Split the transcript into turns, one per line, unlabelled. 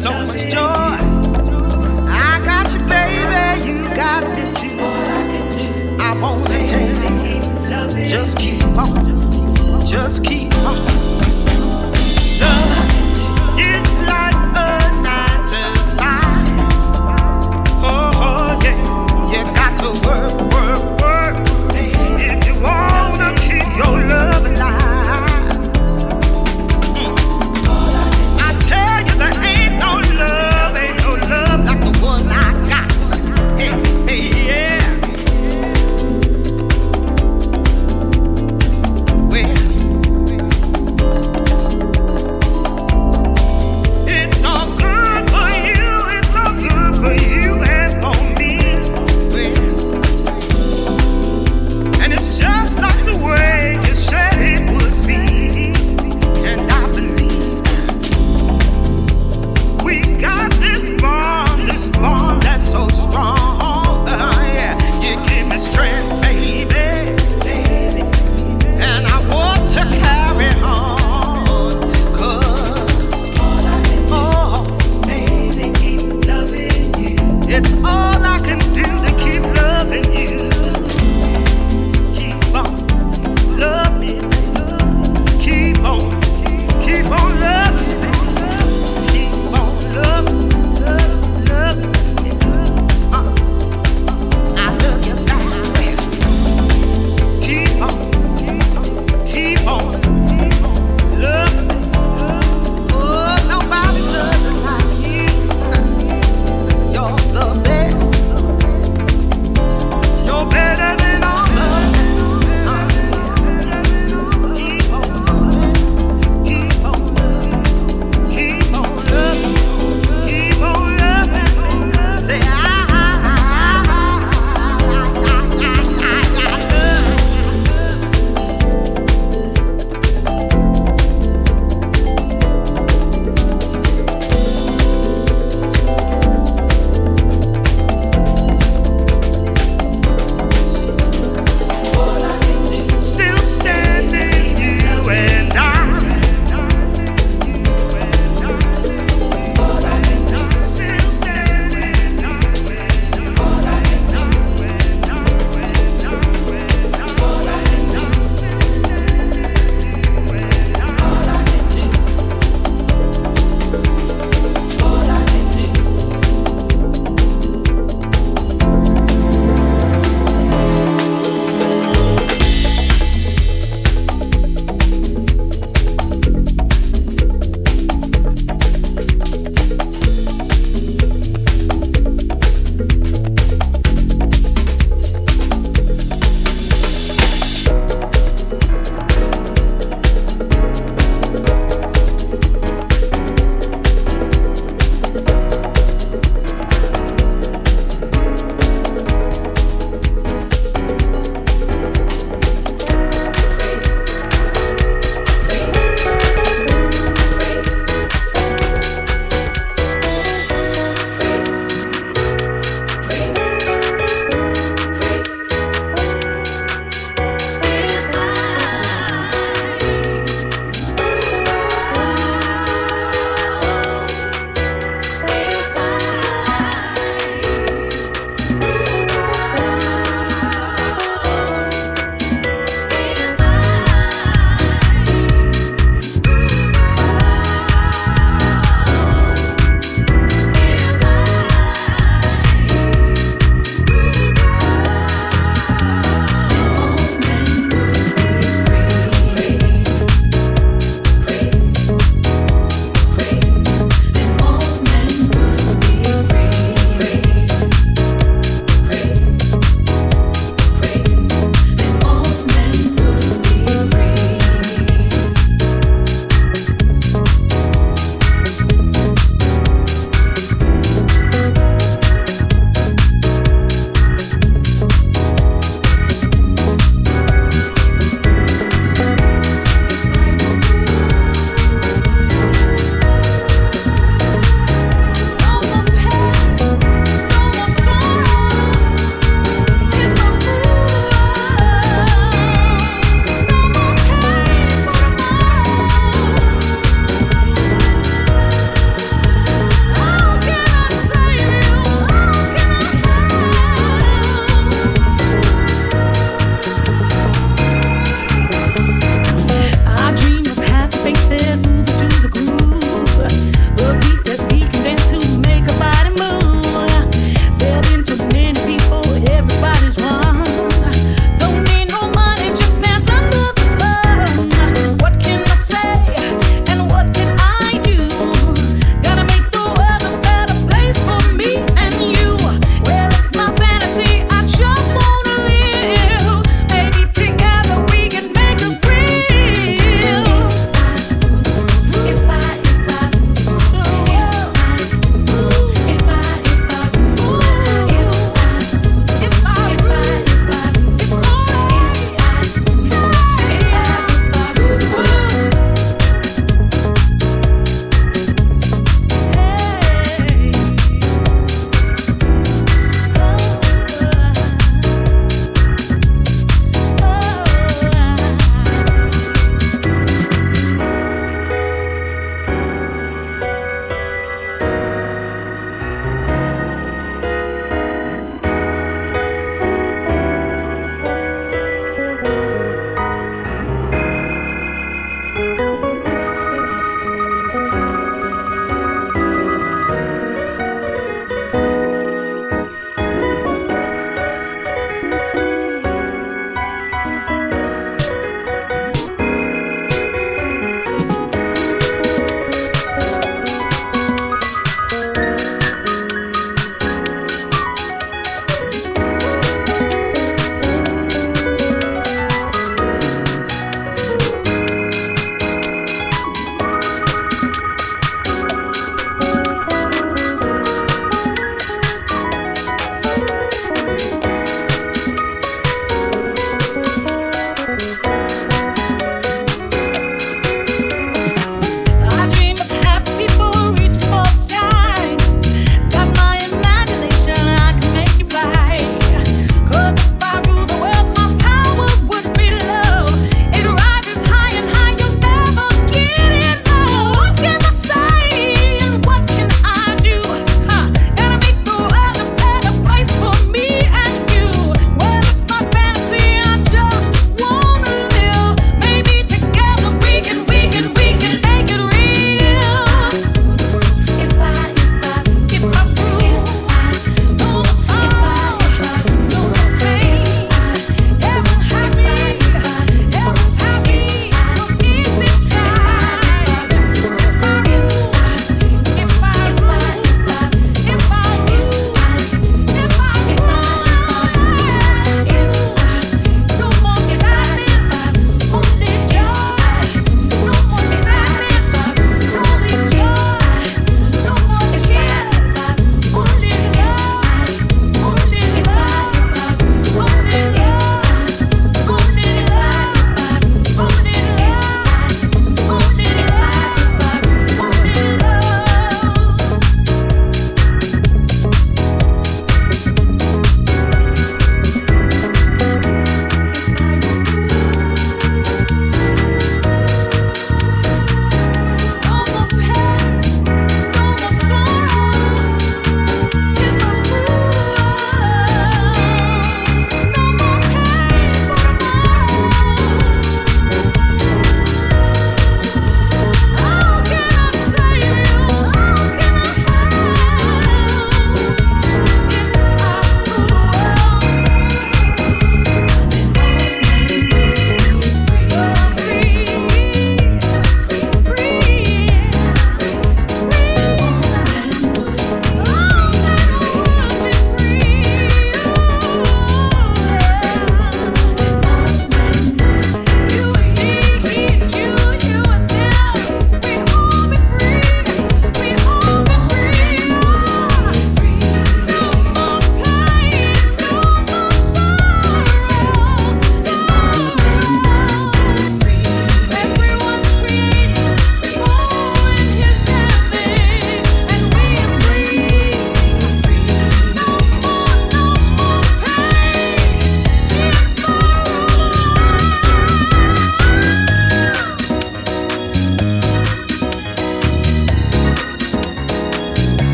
so
much joy.